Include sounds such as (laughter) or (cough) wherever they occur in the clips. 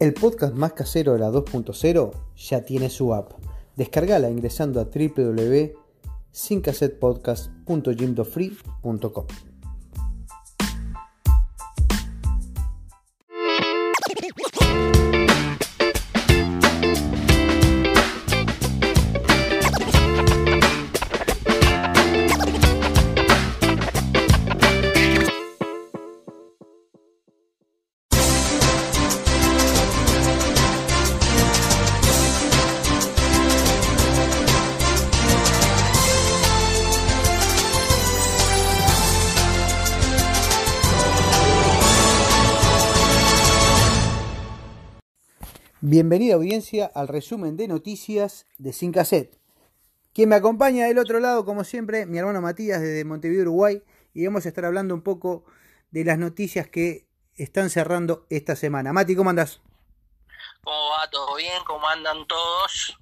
El podcast más casero de la 2.0 ya tiene su app. Descargala ingresando a www.sincassetpodcast.jimdofree.com. Bienvenida audiencia al resumen de noticias de Sin Cassette. Quien me acompaña del otro lado, como siempre, mi hermano Matías desde Montevideo, Uruguay, y vamos a estar hablando un poco de las noticias que están cerrando esta semana. Mati, ¿cómo andas? ¿Cómo va? ¿Todo bien? ¿Cómo andan todos?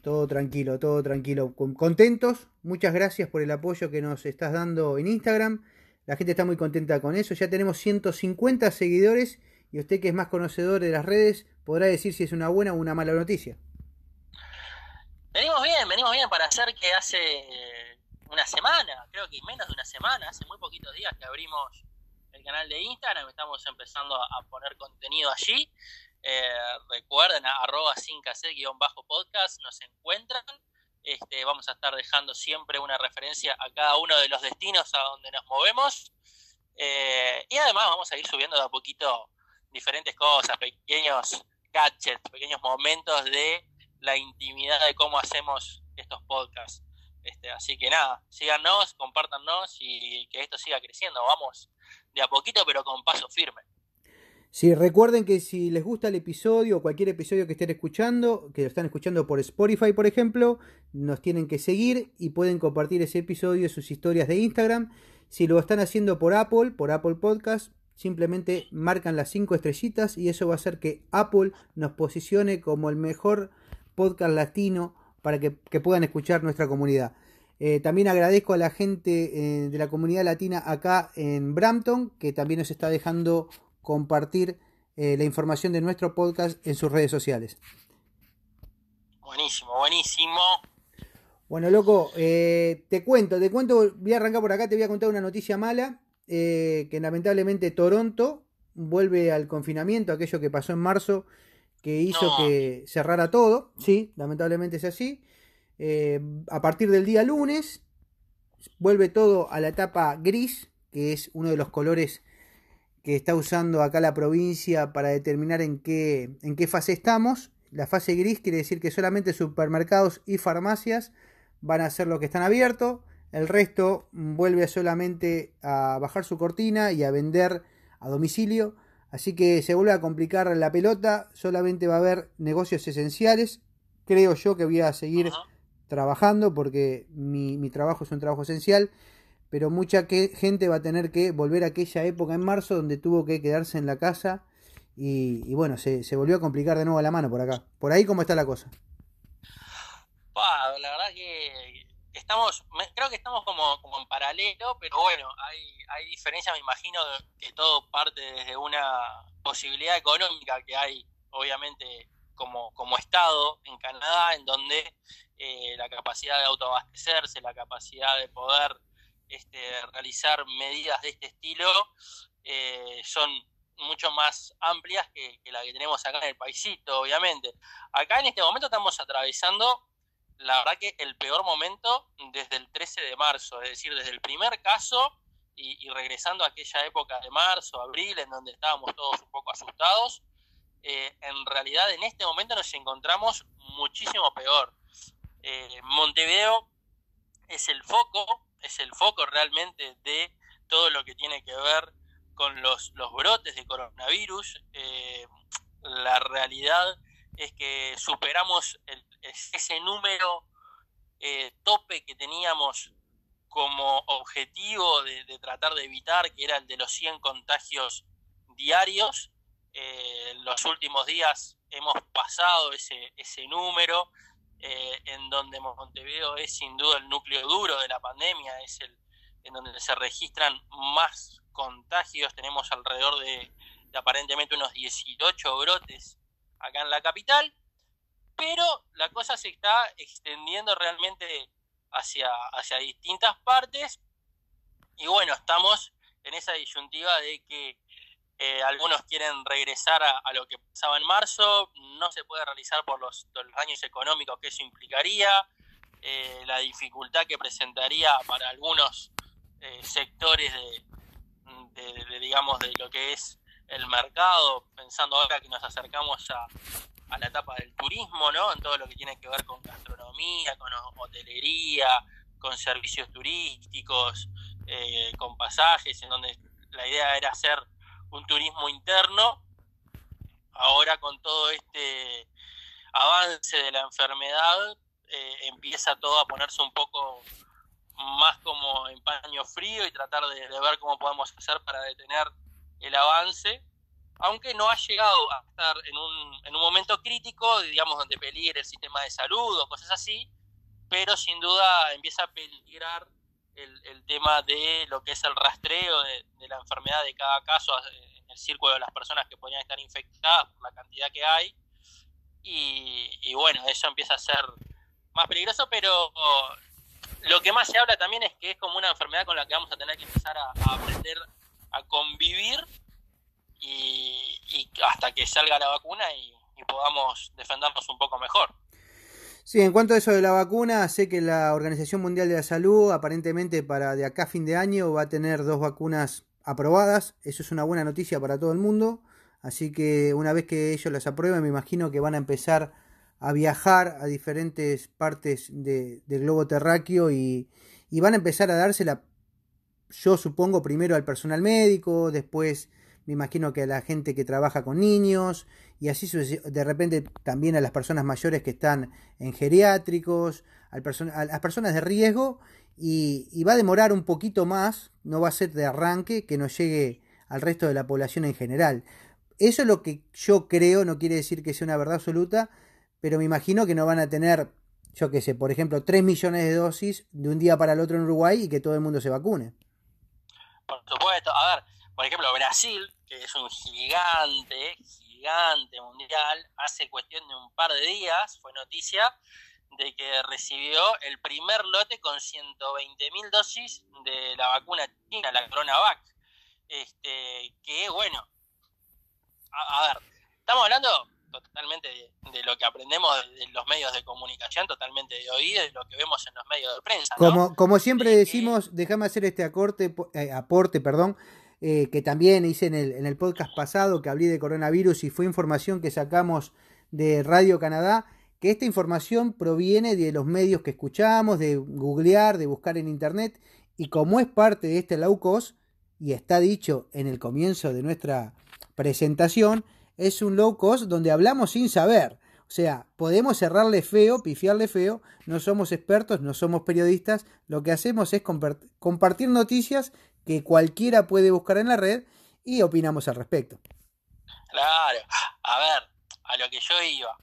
Todo tranquilo, todo tranquilo. Contentos, muchas gracias por el apoyo que nos estás dando en Instagram. La gente está muy contenta con eso. Ya tenemos 150 seguidores y usted que es más conocedor de las redes podrá decir si es una buena o una mala noticia. Venimos bien, venimos bien para hacer que hace una semana, creo que menos de una semana, hace muy poquitos días que abrimos el canal de Instagram, estamos empezando a, poner contenido allí. Eh, recuerden, arroba sin bajo podcast nos encuentran. Este, vamos a estar dejando siempre una referencia a cada uno de los destinos a donde nos movemos. Eh, y además vamos a ir subiendo de a poquito diferentes cosas, pequeños gadgets, pequeños momentos de la intimidad de cómo hacemos estos podcasts. Este, así que nada, síganos, compártanos y que esto siga creciendo. Vamos de a poquito, pero con paso firme. Sí, recuerden que si les gusta el episodio o cualquier episodio que estén escuchando, que lo están escuchando por Spotify, por ejemplo, nos tienen que seguir y pueden compartir ese episodio en sus historias de Instagram. Si lo están haciendo por Apple, por Apple Podcast, simplemente marcan las cinco estrellitas y eso va a hacer que Apple nos posicione como el mejor podcast latino para que, puedan escuchar nuestra comunidad. Eh, también agradezco a la gente eh, de la comunidad latina acá en Brampton que también nos está dejando compartir eh, la información de nuestro podcast en sus redes sociales. Buenísimo, buenísimo. Bueno, loco, te cuento, te cuento, voy a arrancar por acá, te voy a contar una noticia mala eh, que lamentablemente Toronto vuelve al confinamiento, aquello que pasó en marzo, que hizo que cerrara todo, sí, lamentablemente es así. Eh, a partir del día lunes vuelve todo a la etapa gris, que es uno de los colores que está usando acá la provincia para determinar en qué, en qué fase estamos. La fase gris quiere decir que solamente supermercados y farmacias van a ser los que están abiertos. El resto vuelve solamente a bajar su cortina y a vender a domicilio. Así que se vuelve a complicar la pelota. Solamente va a haber negocios esenciales. Creo yo que voy a seguir trabajando porque mi, trabajo es un trabajo esencial. Pero mucha gente va a tener que volver a aquella época en marzo donde tuvo que quedarse en la casa. Y, bueno, se, se, volvió a complicar de nuevo la mano por acá. Por ahí, ¿cómo está la cosa? la verdad que estamos, creo que estamos como, como en paralelo, pero bueno, hay, hay diferencia, me imagino que todo parte desde una posibilidad económica que hay, obviamente, como, como Estado en Canadá, en donde eh, la capacidad de autoabastecerse, la capacidad de poder este, realizar medidas de este estilo, eh, son mucho más amplias que, que la que tenemos acá en el paisito, obviamente. Acá en este momento estamos atravesando la verdad que el peor momento desde el 13 de marzo, es decir, desde el primer caso y, regresando a aquella época de marzo, abril, en donde estábamos todos un poco asustados, eh, en realidad en este momento nos encontramos muchísimo peor. Eh, Montevideo es el foco, es el foco realmente de todo lo que tiene que ver con los, los brotes de coronavirus. Eh, la realidad es que superamos ese número eh, tope que teníamos como objetivo de, tratar de evitar, que era el de los 100 contagios diarios. Eh, en los últimos días hemos pasado ese, ese número, eh, en donde Montevideo es sin duda el núcleo duro de la pandemia, es el en donde se registran más contagios, tenemos alrededor de, aparentemente unos 18 brotes acá en la capital, pero la cosa se está extendiendo realmente hacia, hacia distintas partes. Y bueno, estamos en esa disyuntiva de que eh, algunos quieren regresar a, lo que pasaba en marzo, no se puede realizar por los, daños económicos que eso implicaría, eh, la dificultad que presentaría para algunos eh, sectores de, digamos, de lo que es el mercado, pensando ahora que nos acercamos a, a la etapa del turismo, ¿no? En todo lo que tiene que ver con gastronomía, con hotelería, con servicios turísticos, con pasajes, en donde la idea era hacer un turismo interno. Ahora con todo este avance de la enfermedad eh, empieza todo a ponerse un poco más como en paño frío y tratar de, ver cómo podemos hacer para detener el avance, aunque no ha llegado a estar en un, en un momento crítico, digamos, donde peligre el sistema de salud o cosas así, pero sin duda empieza a peligrar el, tema de lo que es el rastreo de, la enfermedad de cada caso en el círculo de las personas que podrían estar infectadas por la cantidad que hay. Y, bueno, eso empieza a ser más peligroso, pero lo que más se habla también es que es como una enfermedad con la que vamos a tener que empezar a, aprender a convivir y, hasta que salga la vacuna y podamos defendernos un poco mejor. Sí, en cuanto a eso de la vacuna, sé que la Organización Mundial de la Salud aparentemente para de acá a fin de año va a tener dos vacunas aprobadas. Eso es una buena noticia para todo el mundo. Así que una vez que ellos las aprueben, me imagino que van a empezar a viajar a diferentes partes del globo terráqueo y, y van a empezar a dársela, yo supongo, primero al personal médico, después me imagino que a la gente que trabaja con niños y así de repente también a las personas mayores que están en geriátricos, a las personas de riesgo y, va a demorar un poquito más, no va a ser de arranque que nos llegue al resto de la población en general. Eso es lo que yo creo, no quiere decir que sea una verdad absoluta, pero me imagino que no van a tener, yo qué sé, por ejemplo, 3 millones de dosis de un día para el otro en Uruguay y que todo el mundo se vacune. Por supuesto, a ver, por ejemplo, Brasil, que es un gigante, gigante mundial, hace cuestión de un par de días, fue noticia de que recibió el primer lote con 120 mil dosis de la vacuna china, la CoronaVac. Este, que bueno, a, ver, estamos hablando totalmente de, lo que aprendemos de, los medios de comunicación, totalmente de oído, de lo que vemos en los medios de prensa. Como, como siempre decimos, déjame hacer este acorte, eh, aporte, perdón, eh, que también hice en el, en el podcast pasado que hablé de coronavirus y fue información que sacamos de Radio Canadá, que esta información proviene de los medios que escuchamos, de googlear, de buscar en internet, y como es parte de este low cost, y está dicho en el comienzo de nuestra presentación, es un low cost donde hablamos sin saber. O sea, podemos cerrarle feo, pifiarle feo, no somos expertos, no somos periodistas, lo que hacemos es compartir noticias que cualquiera puede buscar en la red y opinamos al respecto. Claro, a ver, a lo que yo iba.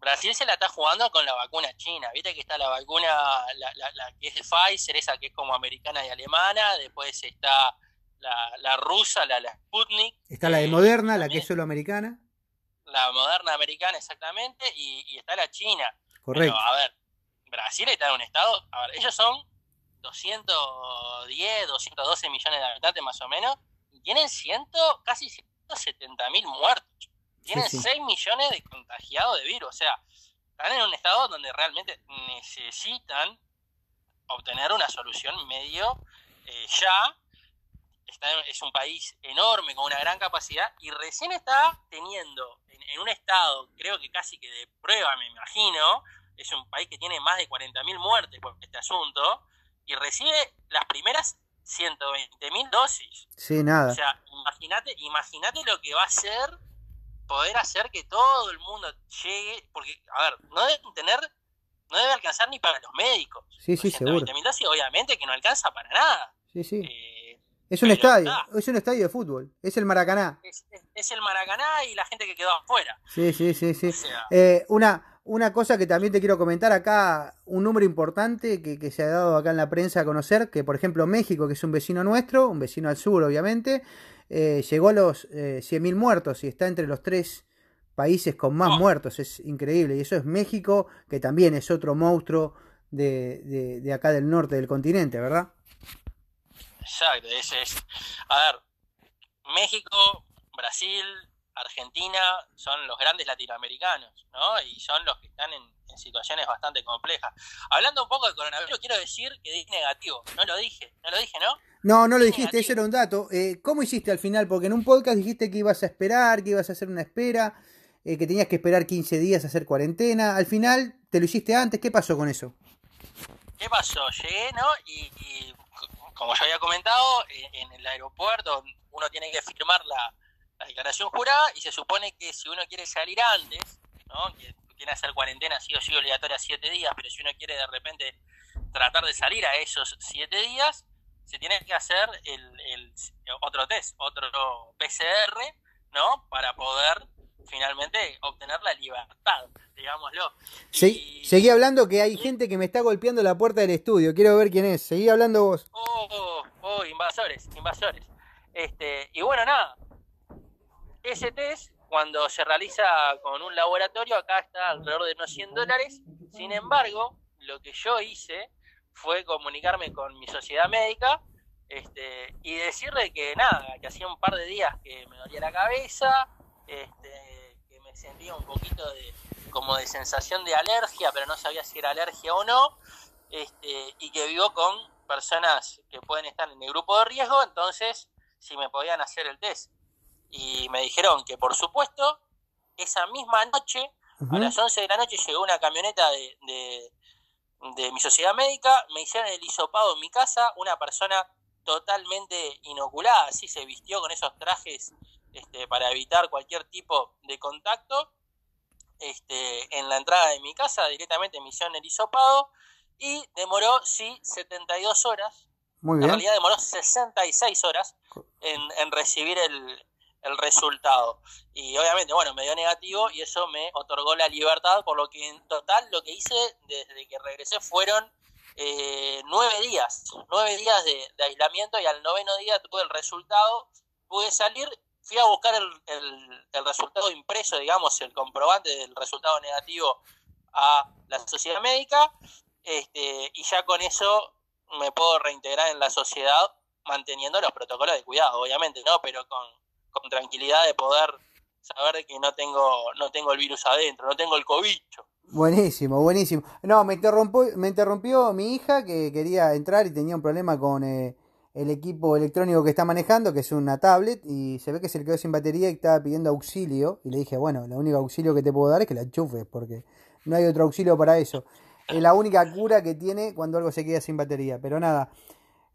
Brasil se la está jugando con la vacuna china, viste que está la vacuna, la, que es de Pfizer, esa que es como americana y alemana, después está la, rusa, la, Sputnik. Está la de Moderna, la que es solo americana. La moderna americana, exactamente, y, está la china. Correcto. a ver, Brasil está en un estado, a ver, ellos son 210, 212 millones de habitantes más o menos, y tienen ciento, casi 170 mil muertos. Tienen 6 millones de contagiados de virus. O sea, están en un estado donde realmente necesitan obtener una solución medio eh, ya. es un país enorme, con una gran capacidad, y recién está teniendo en, en, un estado, creo que casi que de prueba, me imagino, es un país que tiene más de 40.000 muertes por este asunto, y recibe las primeras 120 mil dosis. Sí, nada. O sea, imagínate, imagínate lo que va a ser poder hacer que todo el mundo llegue, porque, a ver, no deben tener, no debe alcanzar ni para los médicos. Sí, sí, seguro. mil dosis, obviamente que no alcanza para nada. Sí, sí. Eh, es un estadio, es un estadio de fútbol, es el Maracaná. Es, el Maracaná y la gente que quedó afuera. Sí, sí, sí, sí. eh, una, una cosa que también te quiero comentar acá, un número importante que, se ha dado acá en la prensa a conocer, que por ejemplo México, que es un vecino nuestro, un vecino al sur obviamente, eh, llegó a los eh, 100.000 muertos y está entre los tres países con más Oh. muertos, es increíble. Y eso es México, que también es otro monstruo de, de- de acá del norte del continente, ¿verdad? Exacto, ese es. A ver, México, Brasil, Argentina son los grandes latinoamericanos, ¿no? Y son los que están en, en situaciones bastante complejas. Hablando un poco de coronavirus, quiero decir que di negativo. No lo dije, no lo dije, ¿no? No, no lo dijiste, negativo. ese era un dato. Eh, ¿Cómo hiciste al final? Porque en un podcast dijiste que ibas a esperar, que ibas a hacer una espera, eh, que tenías que esperar 15 días a hacer cuarentena. Al final, ¿te lo hiciste antes? ¿Qué pasó con eso? ¿Qué pasó? Llegué, ¿no? Y, y, como yo había comentado, en, en el aeropuerto uno tiene que firmar la, la declaración jurada y se supone que si uno quiere salir antes, ¿no? Que tiene que hacer cuarentena sí o sí obligatoria siete días, pero si uno quiere de repente tratar de salir a esos siete días, se tiene que hacer el, el otro test, otro PCR, ¿no? Para poder finalmente obtener la libertad, digámoslo. Y- Seguí hablando que hay gente que me está golpeando la puerta del estudio. Quiero ver quién es. Seguí hablando vos. Oh, oh, invasores, invasores. Este, y bueno, nada. Ese test, cuando se realiza con un laboratorio, acá está alrededor de unos 100 dólares. Sin embargo, lo que yo hice fue comunicarme con mi sociedad médica este, y decirle que nada, que hacía un par de días que me dolía la cabeza, este, que me sentía un poquito de como de sensación de alergia, pero no sabía si era alergia o no, este, y que vivo con personas que pueden estar en el grupo de riesgo, entonces si me podían hacer el test. Y me dijeron que por supuesto, esa misma noche, a las 11 de la noche, llegó una camioneta de, de, de mi sociedad médica, me hicieron el hisopado en mi casa, una persona totalmente inoculada, así se vistió con esos trajes este, para evitar cualquier tipo de contacto. Este, en la entrada de mi casa directamente me hicieron el hisopado y demoró, sí, 72 horas. Muy En bien. realidad demoró 66 horas en, en recibir el, el resultado. Y obviamente, bueno, me dio negativo y eso me otorgó la libertad, por lo que en total lo que hice desde que regresé fueron eh, nueve días, nueve días de, aislamiento y al noveno día tuve el resultado, pude salir, fui a buscar el, el- el resultado impreso, digamos, el comprobante del resultado negativo a la sociedad médica este, y ya con eso me puedo reintegrar en la sociedad manteniendo los protocolos de cuidado, obviamente, ¿no? Pero con, con tranquilidad de poder saber que no tengo, no tengo el virus adentro, no tengo el cobicho. Buenísimo, buenísimo. No, me interrumpió, me interrumpió mi hija que quería entrar y tenía un problema con eh, el equipo electrónico que está manejando, que es una tablet, y se ve que se le quedó sin batería y estaba pidiendo auxilio. Y le dije, bueno, el único auxilio que te puedo dar es que la enchufes, porque no hay otro auxilio para eso. Es la única cura que tiene cuando algo se queda sin batería. Pero nada.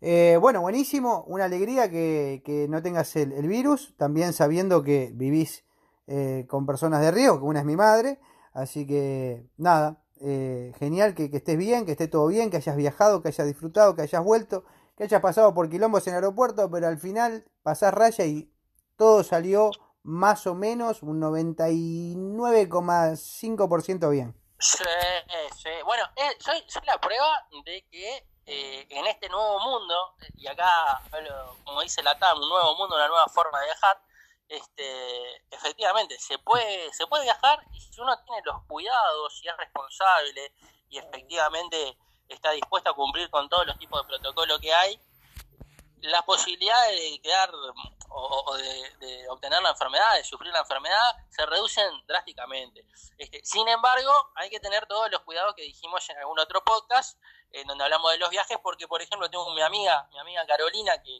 Eh, bueno, buenísimo. Una alegría que, no tengas el, virus. También sabiendo que vivís eh, con personas de riesgo, que una es mi madre. Así que nada, eh, genial que, estés bien, que esté todo bien, que hayas viajado, que hayas disfrutado, que hayas vuelto, que hayas pasado por quilombos en el aeropuerto, pero al final pasás raya y todo salió más o menos un 99,5% bien. Sí, sí. Bueno, eh, soy la prueba de que eh, en este nuevo mundo, y acá como dice la TAM, un nuevo mundo, una nueva forma de viajar, este, efectivamente, se puede, se puede viajar y si uno tiene los cuidados y es responsable y efectivamente está dispuesto a cumplir con todos los tipos de protocolo que hay, las posibilidades de quedar o, o de, de, obtener la enfermedad, de sufrir la enfermedad, se reducen drásticamente. Este, sin embargo, hay que tener todos los cuidados que dijimos en algún otro podcast, en donde hablamos de los viajes, porque por ejemplo tengo mi amiga, mi amiga Carolina, que,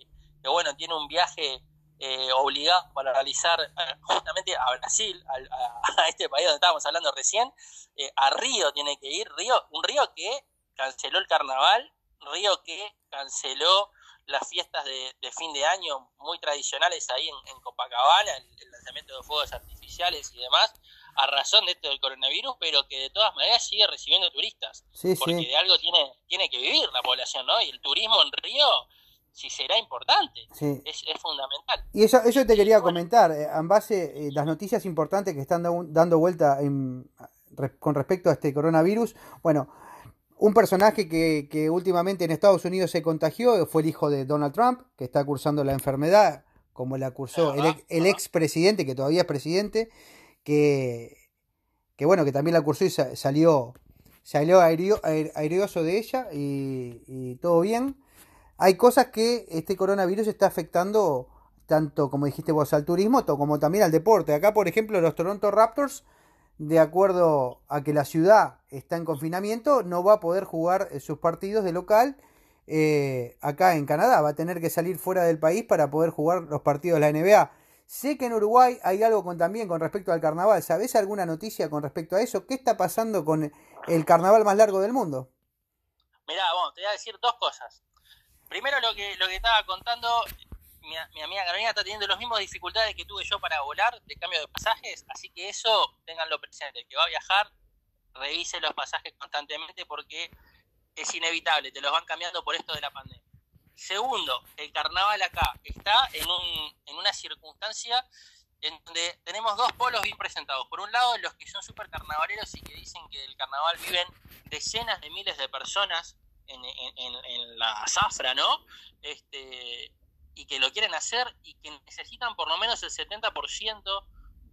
bueno, tiene un viaje eh, obligado para realizar eh, justamente a Brasil, a, (laughs) a, este país donde estábamos hablando recién, eh, a Río tiene que ir, Río, un Río que canceló el carnaval, Río que canceló las fiestas de, de, fin de año muy tradicionales ahí en, en Copacabana, el, lanzamiento de fuegos artificiales y demás, a razón de esto del coronavirus, pero que de todas maneras sigue recibiendo turistas, sí, porque sí. de algo tiene, tiene que vivir la población, ¿no? Y el turismo en Río, si será importante, sí. es, es, fundamental. Y eso, eso te quería comentar, eh, en base eh, las noticias importantes que están dando vuelta en, con respecto a este coronavirus, bueno, un personaje que, que, últimamente en Estados Unidos se contagió fue el hijo de Donald Trump, que está cursando la enfermedad, como la cursó el, el expresidente, que todavía es presidente, que, que bueno, que también la cursó y salió, salió aireoso de ella y, todo bien. Hay cosas que este coronavirus está afectando tanto, como dijiste vos, al turismo como también al deporte. Acá, por ejemplo, los Toronto Raptors, de acuerdo a que la ciudad está en confinamiento, no va a poder jugar eh, sus partidos de local eh, acá en Canadá. Va a tener que salir fuera del país para poder jugar los partidos de la NBA. Sé que en Uruguay hay algo con, también con respecto al carnaval. ¿Sabés alguna noticia con respecto a eso? ¿Qué está pasando con el carnaval más largo del mundo? Mirá, bueno, te voy a decir dos cosas. Primero lo que, lo que estaba contando, mi, mi, amiga Carolina está teniendo las mismas dificultades que tuve yo para volar de cambio de pasajes, así que eso tenganlo presente. El que va a viajar, revise los pasajes constantemente porque es inevitable, te los van cambiando por esto de la pandemia. Segundo, el carnaval acá está en, un, en una circunstancia en donde tenemos dos polos bien presentados. Por un lado, los que son súper carnavaleros y que dicen que del carnaval viven decenas de miles de personas en, en, la zafra, ¿no? Este, y que lo quieren hacer y que necesitan por lo menos el 70%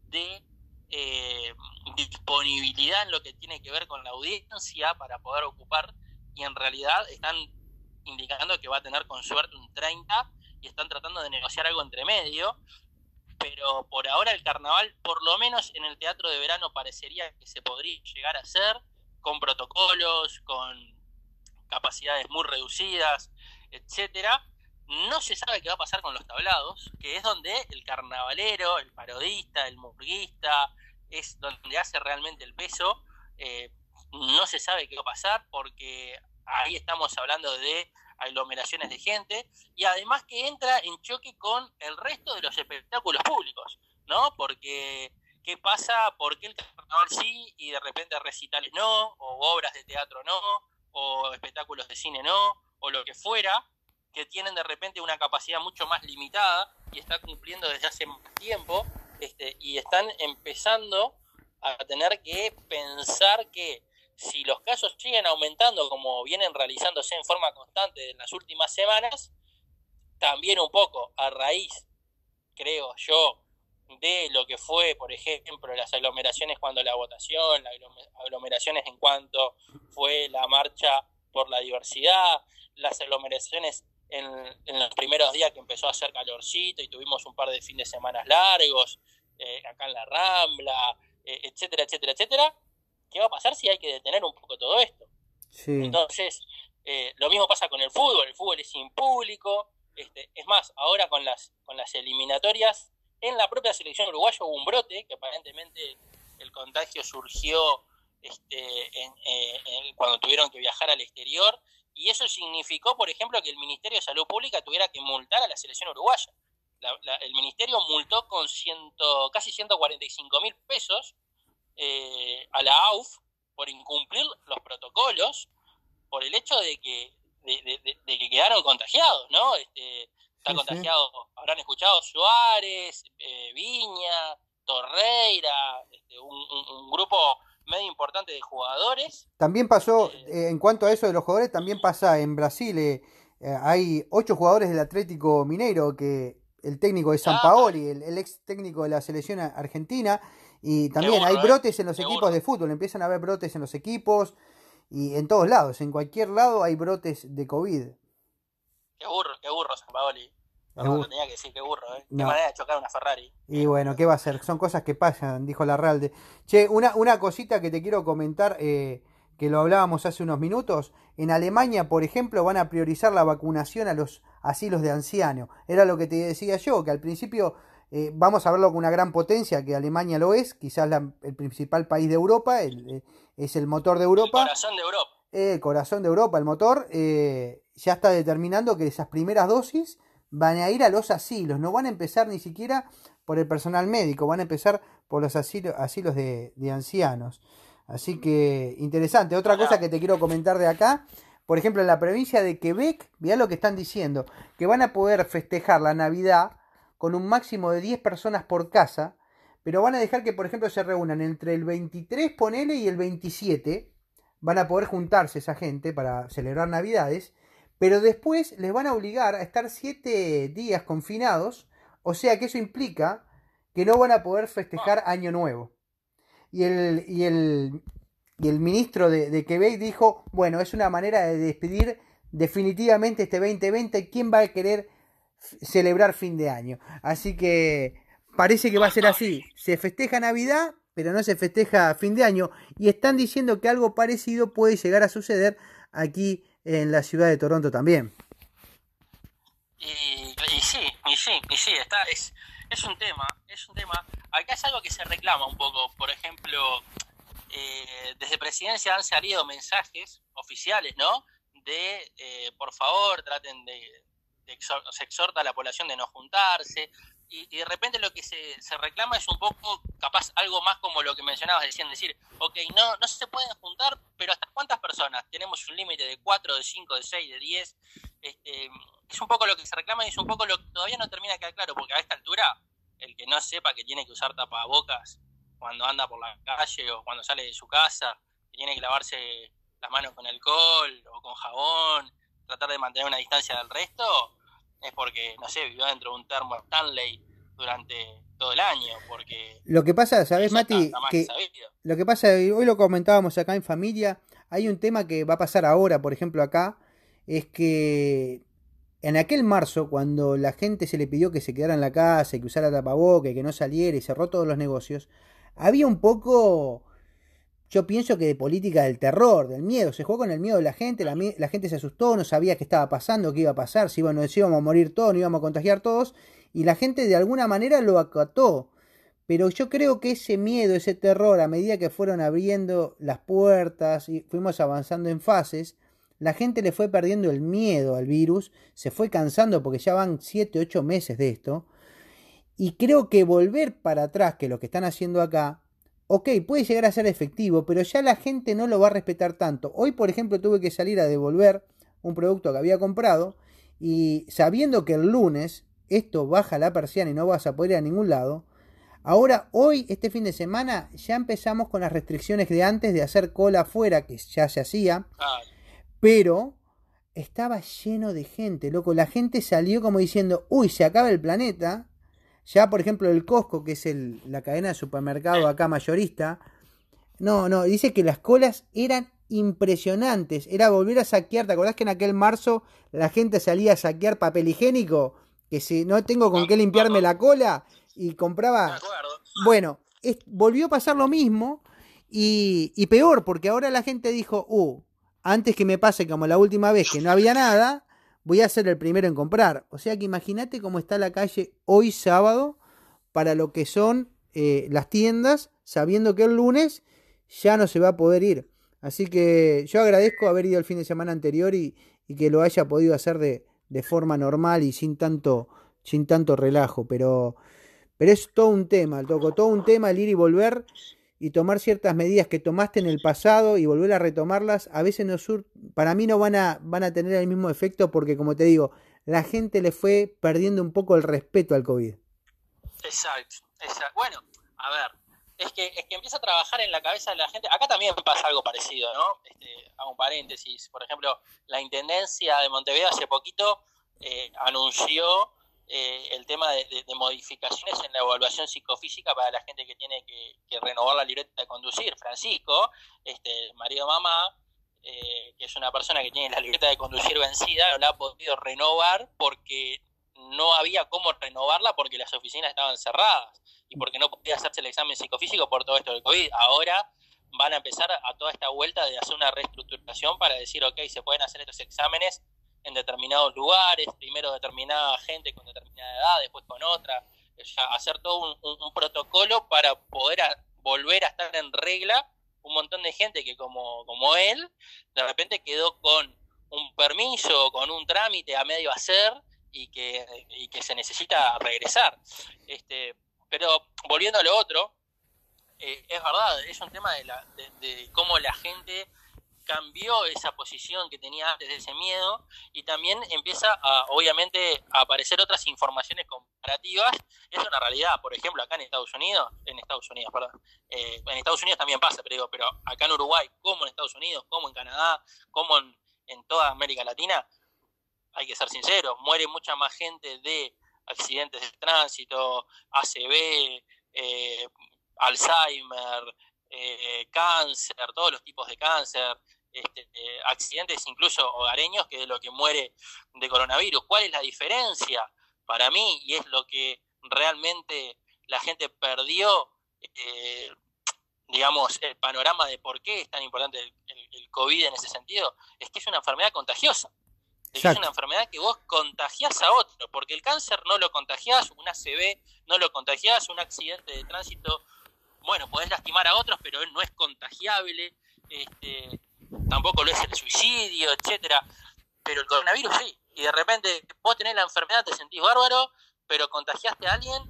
de eh, disponibilidad en lo que tiene que ver con la audiencia para poder ocupar y en realidad están indicando que va a tener con suerte un 30 y están tratando de negociar algo entre medio. Pero por ahora el carnaval, por lo menos en el teatro de verano, parecería que se podría llegar a hacer con protocolos, con capacidades muy reducidas, etcétera. No se sabe qué va a pasar con los tablados, que es donde el carnavalero, el parodista, el murguista, es donde hace realmente el peso. Eh, no se sabe qué va a pasar porque ahí estamos hablando de aglomeraciones de gente y además que entra en choque con el resto de los espectáculos públicos, ¿no? Porque ¿qué pasa? ¿Por qué el carnaval sí y de repente recitales no? ¿O obras de teatro no? ¿O espectáculos de cine no? ¿O lo que fuera? que tienen de repente una capacidad mucho más limitada y está cumpliendo desde hace tiempo este, y están empezando a tener que pensar que si los casos siguen aumentando como vienen realizándose en forma constante en las últimas semanas, también un poco a raíz, creo yo, de lo que fue, por ejemplo, las aglomeraciones cuando la votación, las aglomeraciones en cuanto fue la marcha por la diversidad, las aglomeraciones en, los primeros días que empezó a hacer calorcito y tuvimos un par de fines de semana largos, eh, acá en la Rambla, eh, etcétera, etcétera, etcétera ¿qué va a pasar si hay que detener un poco todo esto? Entonces, eh, lo mismo pasa con el fútbol, el fútbol es sin público, este, es más, ahora con las, con las eliminatorias, en la propia selección uruguaya hubo un brote, que aparentemente el contagio surgió este, eh, cuando tuvieron que viajar al exterior, y eso significó, por ejemplo, que el Ministerio de Salud Pública tuviera que multar a la selección uruguaya. el Ministerio multó con ciento, casi 145 mil pesos eh, a la AUF por incumplir los protocolos, por el hecho de que, de, que quedaron contagiados, ¿no? Este, está contagiado, habrán escuchado Suárez, eh, Viña, Torreira, este, un, grupo medio importante de jugadores. También pasó, eh, en cuanto a eso de los jugadores, también pasa en Brasil, hay ocho jugadores del Atlético Mineiro que el técnico de San Paoli, el, el, ex técnico de la selección argentina, y también hay brotes en los equipos de fútbol, empiezan a haber brotes en los equipos y en todos lados, en cualquier lado hay brotes de COVID. Qué burro, qué burro San Paoli. No, tenía que decir qué burro, ¿eh? Qué manera de chocar una Ferrari. Y bueno, ¿qué va a ser? Son cosas que pasan, dijo Larralde. Che, una, una cosita que te quiero comentar, eh, que lo hablábamos hace unos minutos. En Alemania, por ejemplo, van a priorizar la vacunación a los asilos de ancianos. Era lo que te decía yo, que al principio eh, vamos a verlo con una gran potencia, que Alemania lo es, quizás el principal país de Europa, eh, es el motor de Europa. El corazón de Europa. Eh, el corazón de Europa, el motor, ya está determinando que esas primeras dosis van a ir a los asilos, no van a empezar ni siquiera por el personal médico, van a empezar por los asilos, asilos de, ancianos. Así que interesante. Otra cosa que te quiero comentar de acá, por ejemplo, en la provincia de Quebec, mirá lo que están diciendo, que van a poder festejar la Navidad con un máximo de 10 personas por casa, pero van a dejar que, por ejemplo, se reúnan entre el 23, ponele, y el 27. Van a poder juntarse esa gente para celebrar Navidades, pero después les van a obligar a estar 7 días confinados, o sea que eso implica que no van a poder festejar Año Nuevo. y el, y el, y el ministro de, de Quebec dijo, bueno, es una manera de despedir definitivamente este 2020. ¿Quién va a querer celebrar fin de año? Así que parece que va a ser así. Se festeja Navidad, pero no se festeja fin de año. Y están diciendo que algo parecido puede llegar a suceder aquí en la ciudad de Toronto también. Y, sí, y sí, y sí, está, es, es un tema, es un tema. Acá es algo que se reclama un poco. Por ejemplo, eh, desde presidencia han salido mensajes oficiales, ¿no? De, eh, por favor, traten de, se exhorta a la población de no juntarse, y, de repente lo que se, reclama es un poco, capaz, algo más como lo que mencionabas, decían, decir, ok, no, no se pueden juntar, pero ¿hasta cuántas personas? Tenemos un límite de 4, de 5, de 6, de 10. Este, es un poco lo que se reclama y es un poco lo que todavía no termina de quedar claro, porque a esta altura, el que no sepa que tiene que usar tapabocas cuando anda por la calle o cuando sale de su casa, que tiene que lavarse las manos con alcohol o con jabón, tratar de mantener una distancia del resto, es porque, no sé, vivió dentro de un termo Stanley durante todo el año, porque... Lo que pasa, ¿sabes, Mati? Que lo que pasa, hoy lo comentábamos acá en familia, hay un tema que va a pasar ahora, por ejemplo, acá, es que en aquel marzo, cuando la gente se le pidió que se quedara en la casa, que usara tapabocas, que no saliera y cerró todos los negocios, había un poco yo pienso que de política del terror, del miedo, se jugó con el miedo de la gente, la, gente se asustó, no sabía qué estaba pasando, qué iba a pasar, si íbamos, íbamos a morir todos, no íbamos a contagiar todos, y la gente de alguna manera lo acató. Pero yo creo que ese miedo, ese terror, a medida que fueron abriendo las puertas y fuimos avanzando en fases, la gente le fue perdiendo el miedo al virus, se fue cansando porque ya van 7, 8 meses de esto. Y creo que volver para atrás, que lo que están haciendo acá, ok, puede llegar a ser efectivo, pero ya la gente no lo va a respetar tanto. Hoy, por ejemplo, tuve que salir a devolver un producto que había comprado y sabiendo que el lunes esto baja la persiana y no vas a poder ir a ningún lado, ahora hoy, este fin de semana, ya empezamos con las restricciones de antes de hacer cola afuera, que ya se hacía, pero estaba lleno de gente, loco, la gente salió como diciendo, uy, se acaba el planeta, ya, por ejemplo, el Costco, que es el, la cadena de supermercado acá mayorista, no, no, dice que las colas eran impresionantes. Era volver a saquear. ¿Te acordás que en aquel marzo la gente salía a saquear papel higiénico? Que si no tengo con qué limpiarme la cola y compraba. Bueno, volvió a pasar lo mismo y, y, peor, porque ahora la gente dijo, uh, antes que me pase como la última vez que no había nada, voy a ser el primero en comprar. O sea que imagínate cómo está la calle hoy sábado para lo que son eh, las tiendas, sabiendo que el lunes ya no se va a poder ir. Así que yo agradezco haber ido el fin de semana anterior y, que lo haya podido hacer de, forma normal y sin tanto, sin tanto relajo. Pero, pero es todo un tema, toco, todo un tema el ir y volver y tomar ciertas medidas que tomaste en el pasado y volver a retomarlas, a veces no sur, para mí no van a, van a tener el mismo efecto porque, como te digo, la gente le fue perdiendo un poco el respeto al COVID. Exacto, exacto. Bueno, a ver, es que, es que empieza a trabajar en la cabeza de la gente. Acá también pasa algo parecido, ¿no? Este, hago un paréntesis. Por ejemplo, la Intendencia de Montevideo hace poquito eh, anunció eh, el tema de, modificaciones en la evaluación psicofísica para la gente que tiene que, renovar la libreta de conducir. Francisco, este marido mamá, eh, que es una persona que tiene la libreta de conducir vencida, no la ha podido renovar porque no había cómo renovarla porque las oficinas estaban cerradas y porque no podía hacerse el examen psicofísico por todo esto del COVID. Ahora van a empezar a toda esta vuelta de hacer una reestructuración para decir, ok, se pueden hacer estos exámenes en determinados lugares, primero determinada gente con determinada edad, después con otra, hacer todo un, protocolo para poder volver a estar en regla un montón de gente que como, como él, de repente quedó con un permiso, con un trámite a medio hacer y que, y que se necesita regresar. Este, pero volviendo a lo otro, eh, es verdad, es un tema de, la, de cómo la gente cambió esa posición que tenía antes de ese miedo y también empieza a, obviamente, a aparecer otras informaciones comparativas. Es una realidad, por ejemplo, acá en Estados Unidos, en Estados Unidos, perdón, eh, en Estados Unidos también pasa, pero digo, pero acá en Uruguay, como en Estados Unidos, como en Canadá, como en, toda América Latina, hay que ser sinceros, muere mucha más gente de accidentes de tránsito, ACV, eh, Alzheimer, eh, cáncer, todos los tipos de cáncer, este, eh, accidentes incluso hogareños, que es lo que muere de coronavirus. ¿Cuál es la diferencia para mí? Y es lo que realmente la gente perdió, eh, digamos, el panorama de por qué es tan importante el, COVID en ese sentido, es que es una enfermedad contagiosa. Es una enfermedad que vos contagiás a otro, porque el cáncer no lo contagiás, un ACV no lo contagiás, un accidente de tránsito, bueno, podés lastimar a otros, pero él no es contagiable. Este, tampoco lo es el suicidio, etcétera, pero el coronavirus sí, y de repente vos tenés la enfermedad, te sentís bárbaro, pero contagiaste a alguien,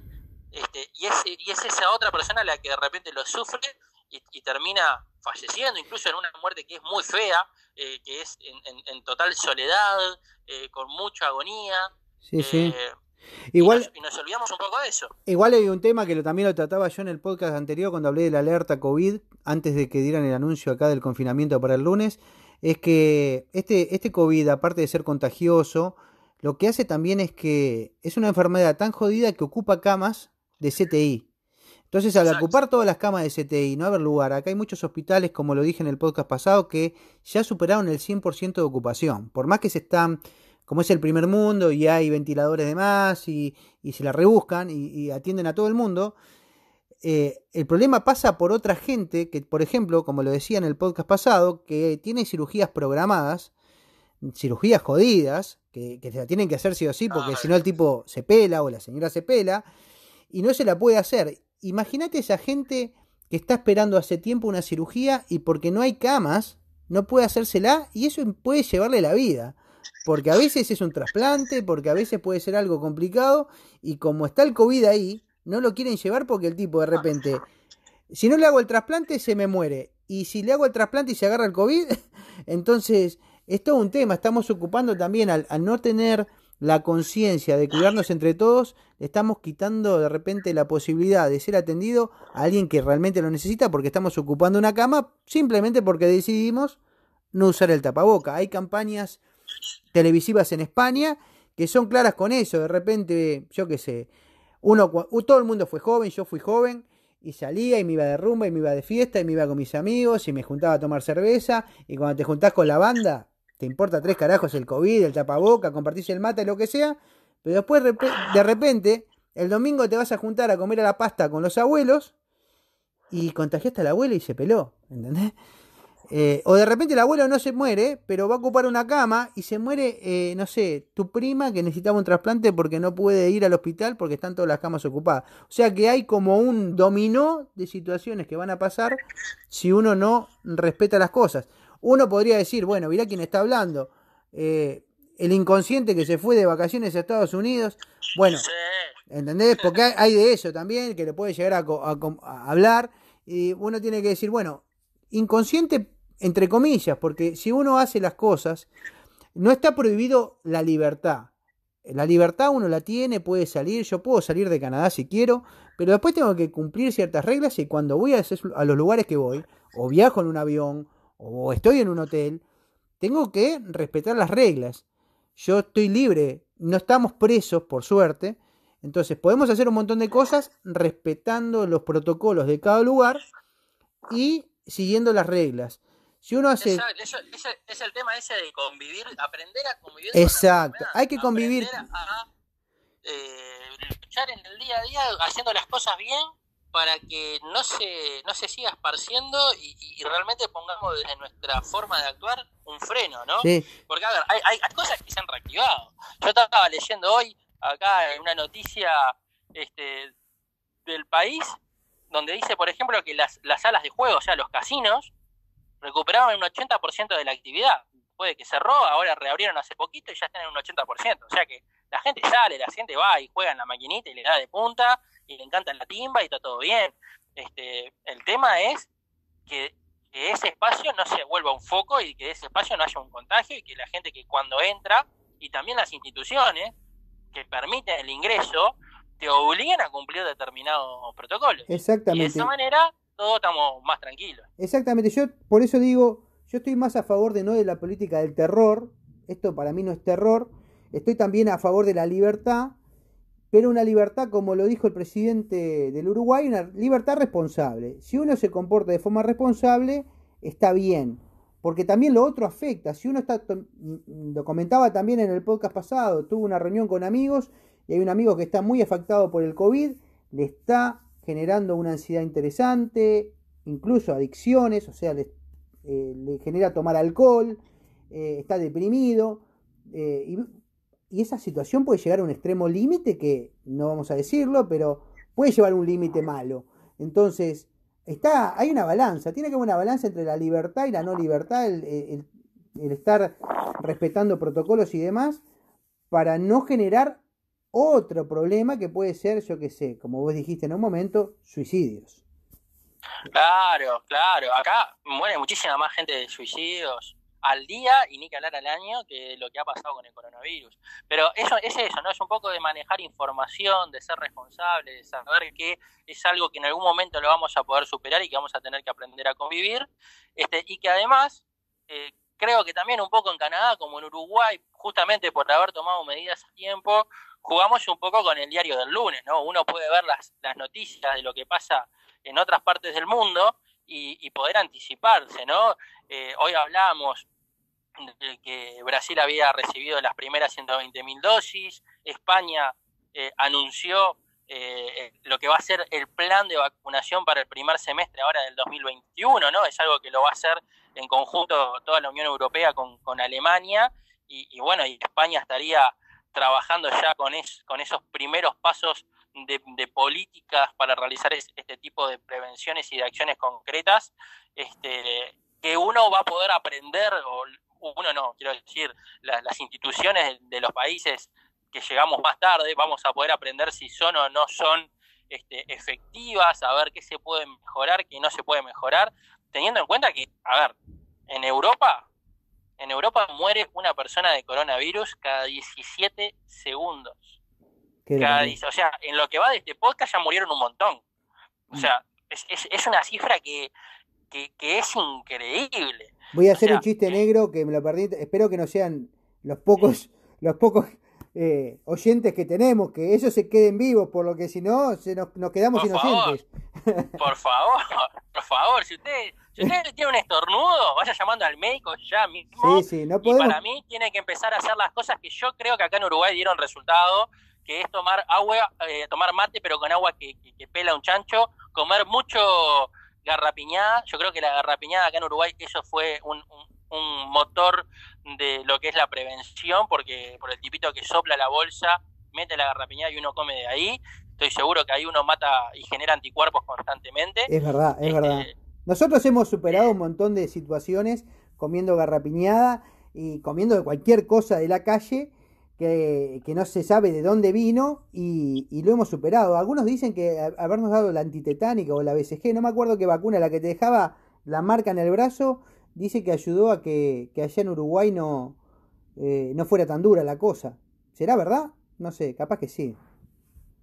este, y, es, y es esa otra persona la que de repente lo sufre y, termina falleciendo, incluso en una muerte que es muy fea, eh, que es en, total soledad, eh, con mucha agonía. Sí, sí. Eh, igual, y nos, olvidamos un poco de eso. Igual hay un tema que lo, también lo trataba yo en el podcast anterior cuando hablé de la alerta COVID, antes de que dieran el anuncio acá del confinamiento para el lunes, es que este, este COVID, aparte de ser contagioso, lo que hace también es que es una enfermedad tan jodida que ocupa camas de CTI. Entonces, al ocupar todas las camas de CTI, no haber lugar, acá hay muchos hospitales, como lo dije en el podcast pasado, que ya superaron el 100% de ocupación. Por más que se están, como es el primer mundo y hay ventiladores de más y, se la rebuscan y atienden a todo el mundo, eh, el problema pasa por otra gente que, por ejemplo, como lo decía en el podcast pasado, que tiene cirugías programadas, cirugías jodidas, que, se la tienen que hacer sí o sí, porque si no el tipo se pela o la señora se pela, y no se la puede hacer. Imagínate esa gente que está esperando hace tiempo una cirugía y porque no hay camas, no puede hacérsela y eso puede llevarle la vida. Porque a veces es un trasplante, porque a veces puede ser algo complicado y como está el COVID ahí, no lo quieren llevar porque el tipo de repente, si no le hago el trasplante, se me muere. Y si le hago el trasplante y se agarra el COVID, (laughs) entonces es todo un tema. Estamos ocupando también al, no tener la conciencia de cuidarnos entre todos, estamos quitando de repente la posibilidad de ser atendido a alguien que realmente lo necesita porque estamos ocupando una cama simplemente porque decidimos no usar el tapaboca. Hay campañas televisivas en España que son claras con eso. De repente, yo qué sé, uno, todo el mundo fue joven, yo fui joven y salía y me iba de rumba y me iba de fiesta y me iba con mis amigos y me juntaba a tomar cerveza y cuando te juntás con la banda, te importa tres carajos el COVID, el tapaboca, compartís el mate, lo que sea, pero después de repente el domingo te vas a juntar a comer a la pasta con los abuelos y contagiaste al abuelo y se peló, ¿entendés? Eh, o de repente el abuelo no se muere, pero va a ocupar una cama y se muere, eh, no sé, tu prima que necesitaba un trasplante porque no puede ir al hospital porque están todas las camas ocupadas. O sea que hay como un dominó de situaciones que van a pasar si uno no respeta las cosas. Uno podría decir, bueno, mirá quién está hablando. Eh, el inconsciente que se fue de vacaciones a Estados Unidos. Bueno, ¿entendés? Porque hay, de eso también que le puede llegar a, a hablar. Y uno tiene que decir, bueno, inconsciente entre comillas, porque si uno hace las cosas, no está prohibido la libertad. La libertad uno la tiene, puede salir, yo puedo salir de Canadá si quiero, pero después tengo que cumplir ciertas reglas y cuando voy a, a los lugares que voy, o viajo en un avión, o estoy en un hotel, tengo que respetar las reglas. Yo estoy libre, no estamos presos, por suerte, entonces podemos hacer un montón de cosas respetando los protocolos de cada lugar y siguiendo las reglas. Si uno hace... Exacto, eso, es el tema ese de convivir, aprender a convivir. Exacto, hay que convivir. A, eh, luchar en el día a día haciendo las cosas bien para que no se, no se siga esparciendo y, realmente pongamos desde nuestra forma de actuar un freno, ¿no? Sí. Porque, a ver, hay, hay, cosas que se han reactivado. Yo estaba leyendo hoy acá en una noticia este, del país donde dice, por ejemplo, que las, las salas de juego, o sea, los casinos, recuperaban un 80% de la actividad. Puede que cerró, ahora reabrieron hace poquito y ya están en un 80%. O sea que la gente sale, la gente va y juega en la maquinita y le da de punta y le encanta la timba y está todo bien. Este, el tema es que, ese espacio no se vuelva un foco y que ese espacio no haya un contagio y que la gente que cuando entra y también las instituciones que permiten el ingreso te obliguen a cumplir determinados protocolos. Exactamente. Y de esa manera todos estamos más tranquilos. Exactamente, yo por eso digo, yo estoy más a favor de no de la política del terror, esto para mí no es terror, estoy también a favor de la libertad, pero una libertad, como lo dijo el presidente del Uruguay, una libertad responsable. Si uno se comporta de forma responsable, está bien, porque también lo otro afecta. Si uno está, mm, lo comentaba también en el podcast pasado, tuvo una reunión con amigos y hay un amigo que está muy afectado por el COVID, le está generando una ansiedad interesante, incluso adicciones, o sea, le, eh, genera tomar alcohol, eh, está deprimido, eh, y esa situación puede llegar a un extremo límite que no vamos a decirlo, pero puede llevar a un límite malo. Entonces, está, hay una balanza, tiene que haber una balanza entre la libertad y la no libertad, el, estar respetando protocolos y demás, para no generar otro problema que puede ser, yo qué sé, como vos dijiste en un momento, suicidios. Claro, claro. Acá muere muchísima más gente de suicidios al día y ni que hablar al año que lo que ha pasado con el coronavirus. Pero eso es eso, ¿no? Es un poco de manejar información, de ser responsable, de saber que es algo que en algún momento lo vamos a poder superar y que vamos a tener que aprender a convivir. Este, y que además, eh, creo que también un poco en Canadá, como en Uruguay, justamente por haber tomado medidas a tiempo, jugamos un poco con el diario del lunes, ¿no? Uno puede ver las, las noticias de lo que pasa en otras partes del mundo y, poder anticiparse, ¿no? Eh, hoy hablamos de que Brasil había recibido las primeras 120.000 dosis, España eh, anunció eh, lo que va a ser el plan de vacunación para el primer semestre ahora del 2021, ¿no? Es algo que lo va a hacer en conjunto toda la Unión Europea con, Alemania y, bueno, y España estaría trabajando ya con, con esos primeros pasos de, políticas para realizar este tipo de prevenciones y de acciones concretas, este, que uno va a poder aprender, o uno no, quiero decir, las instituciones de los países que llegamos más tarde, vamos a poder aprender si son o no son este, efectivas, a ver qué se puede mejorar, qué no se puede mejorar, teniendo en cuenta que, a ver, en Europa, en Europa muere una persona de coronavirus cada 17 segundos o sea, en lo que va de este podcast ya murieron un montón. O mm. sea, es, una cifra que, es increíble. Voy a hacer un chiste negro que me lo perdí. Espero que no sean los pocos, (laughs) los pocos eh, oyentes que tenemos, que ellos se queden vivos, por lo que si no, se nos, quedamos inocentes. por favor, por favor, (laughs) si usted, si usted tiene un estornudo, vaya llamando al médico ya mismo. Sí, sí, no podemos... Y para mí tiene que empezar a hacer las cosas que yo creo que acá en Uruguay dieron resultado que es tomar agua, eh, tomar mate, pero con agua que, pela un chancho, comer mucho garrapiñada. Yo creo que la garrapiñada acá en Uruguay, eso fue un, motor de lo que es la prevención, porque por el tipito que sopla la bolsa, mete la garrapiñada y uno come de ahí. Estoy seguro que ahí uno mata y genera anticuerpos constantemente. Es verdad, es este, verdad. Nosotros hemos superado un montón de situaciones comiendo garrapiñada y comiendo cualquier cosa de la calle que, no se sabe de dónde vino y, lo hemos superado. Algunos dicen que habernos dado la antitetánica o la BCG, no me acuerdo qué vacuna, la que te dejaba la marca en el brazo, dice que ayudó a que, allá en Uruguay no, eh, no fuera tan dura la cosa. ¿Será verdad? No sé, capaz que sí.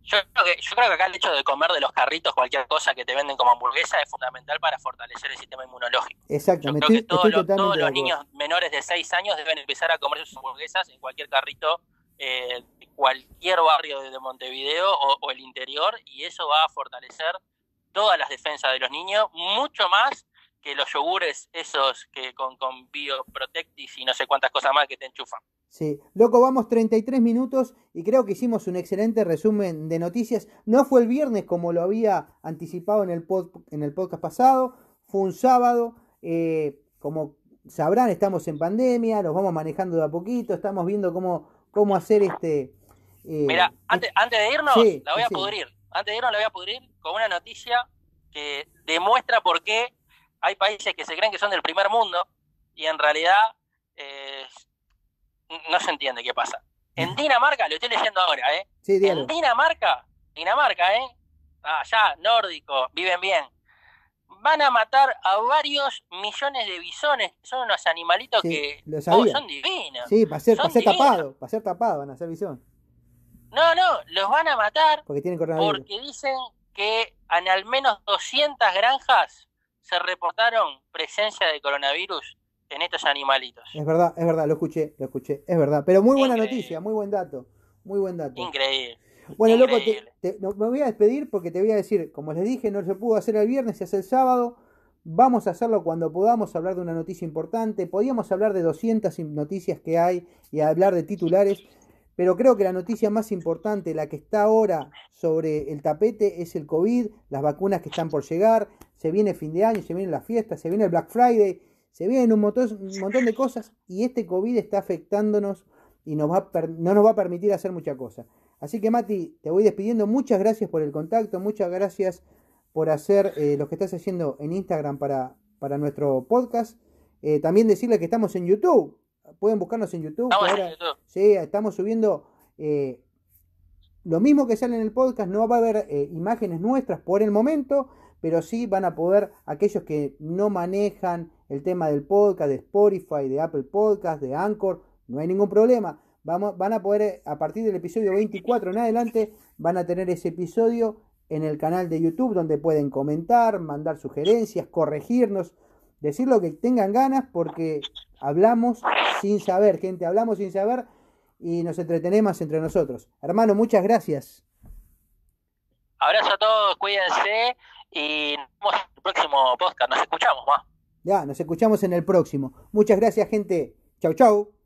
Yo creo, que, yo creo que acá el hecho de comer de los carritos cualquier cosa que te venden como hamburguesa es fundamental para fortalecer el sistema inmunológico. Exacto, yo creo que todos, los, todos los niños menores de 6 años deben empezar a comer sus hamburguesas en cualquier carrito eh, de cualquier barrio de Montevideo o, el interior y eso va a fortalecer todas las defensas de los niños, mucho más que los yogures esos que con, con bioprotectis y no sé cuántas cosas más que te enchufan. Sí, loco, vamos 33 minutos y creo que hicimos un excelente resumen de noticias. No fue el viernes como lo había anticipado en el, en el podcast pasado, fue un sábado. Eh, como sabrán, estamos en pandemia, nos vamos manejando de a poquito, estamos viendo cómo, cómo hacer este... Eh, Mira, antes, antes de irnos, la voy a pudrir. Antes de irnos, la voy a pudrir con una noticia que demuestra por qué hay países que se creen que son del primer mundo y en realidad eh, no se entiende qué pasa. En Dinamarca, lo estoy leyendo ahora, ¿eh? en Dinamarca, Dinamarca, ¿eh? Allá, nórdico, viven bien. Van a matar a varios millones de bisones, son unos animalitos que oh, son divinos. Sí, para ser, para ser tapado, para ser tapado van a ser bisón. No, no, los van a matar porque, tienen porque dicen que en al menos 200 granjas se reportaron presencia de coronavirus en estos animalitos. Es verdad, es verdad, lo escuché, lo escuché, es verdad. Pero muy buena noticia, muy buen dato, muy buen dato. Increíble. Bueno, loco, me voy a despedir porque te voy a decir, como les dije, no se pudo hacer el viernes, se hace el sábado. Vamos a hacerlo cuando podamos hablar de una noticia importante. Podíamos hablar de 200 noticias que hay y hablar de titulares, pero creo que la noticia más importante, la que está ahora sobre el tapete, es el COVID, las vacunas que están por llegar. Se viene fin de año, se vienen las fiestas, se viene el Black Friday, se vienen un montón, de cosas y este COVID está afectándonos y no nos va a permitir hacer muchas cosas. Así que Mati, te voy despidiendo. Muchas gracias por el contacto, muchas gracias por hacer eh, lo que estás haciendo en Instagram para, para nuestro podcast. Eh, también decirle que estamos en YouTube. Pueden buscarnos en YouTube. Ahora, Sí, estamos subiendo eh, lo mismo que sale en el podcast. No va a haber imágenes nuestras por el momento, pero sí van a poder, aquellos que no manejan el tema del podcast, de Spotify, de Apple Podcast, de Anchor, no hay ningún problema van a poder, eh, a partir del episodio 24 en adelante, van a tener ese episodio en el canal de YouTube donde pueden comentar, mandar sugerencias, corregirnos, decir lo que tengan ganas porque hablamos sin saber, gente, hablamos sin saber y nos entretenemos entre nosotros. Hermano, muchas gracias. Abrazo a todos, cuídense y nos vemos en el próximo podcast. Nos escuchamos, más. Ya, nos escuchamos en el próximo. Muchas gracias, gente. Chau, chau.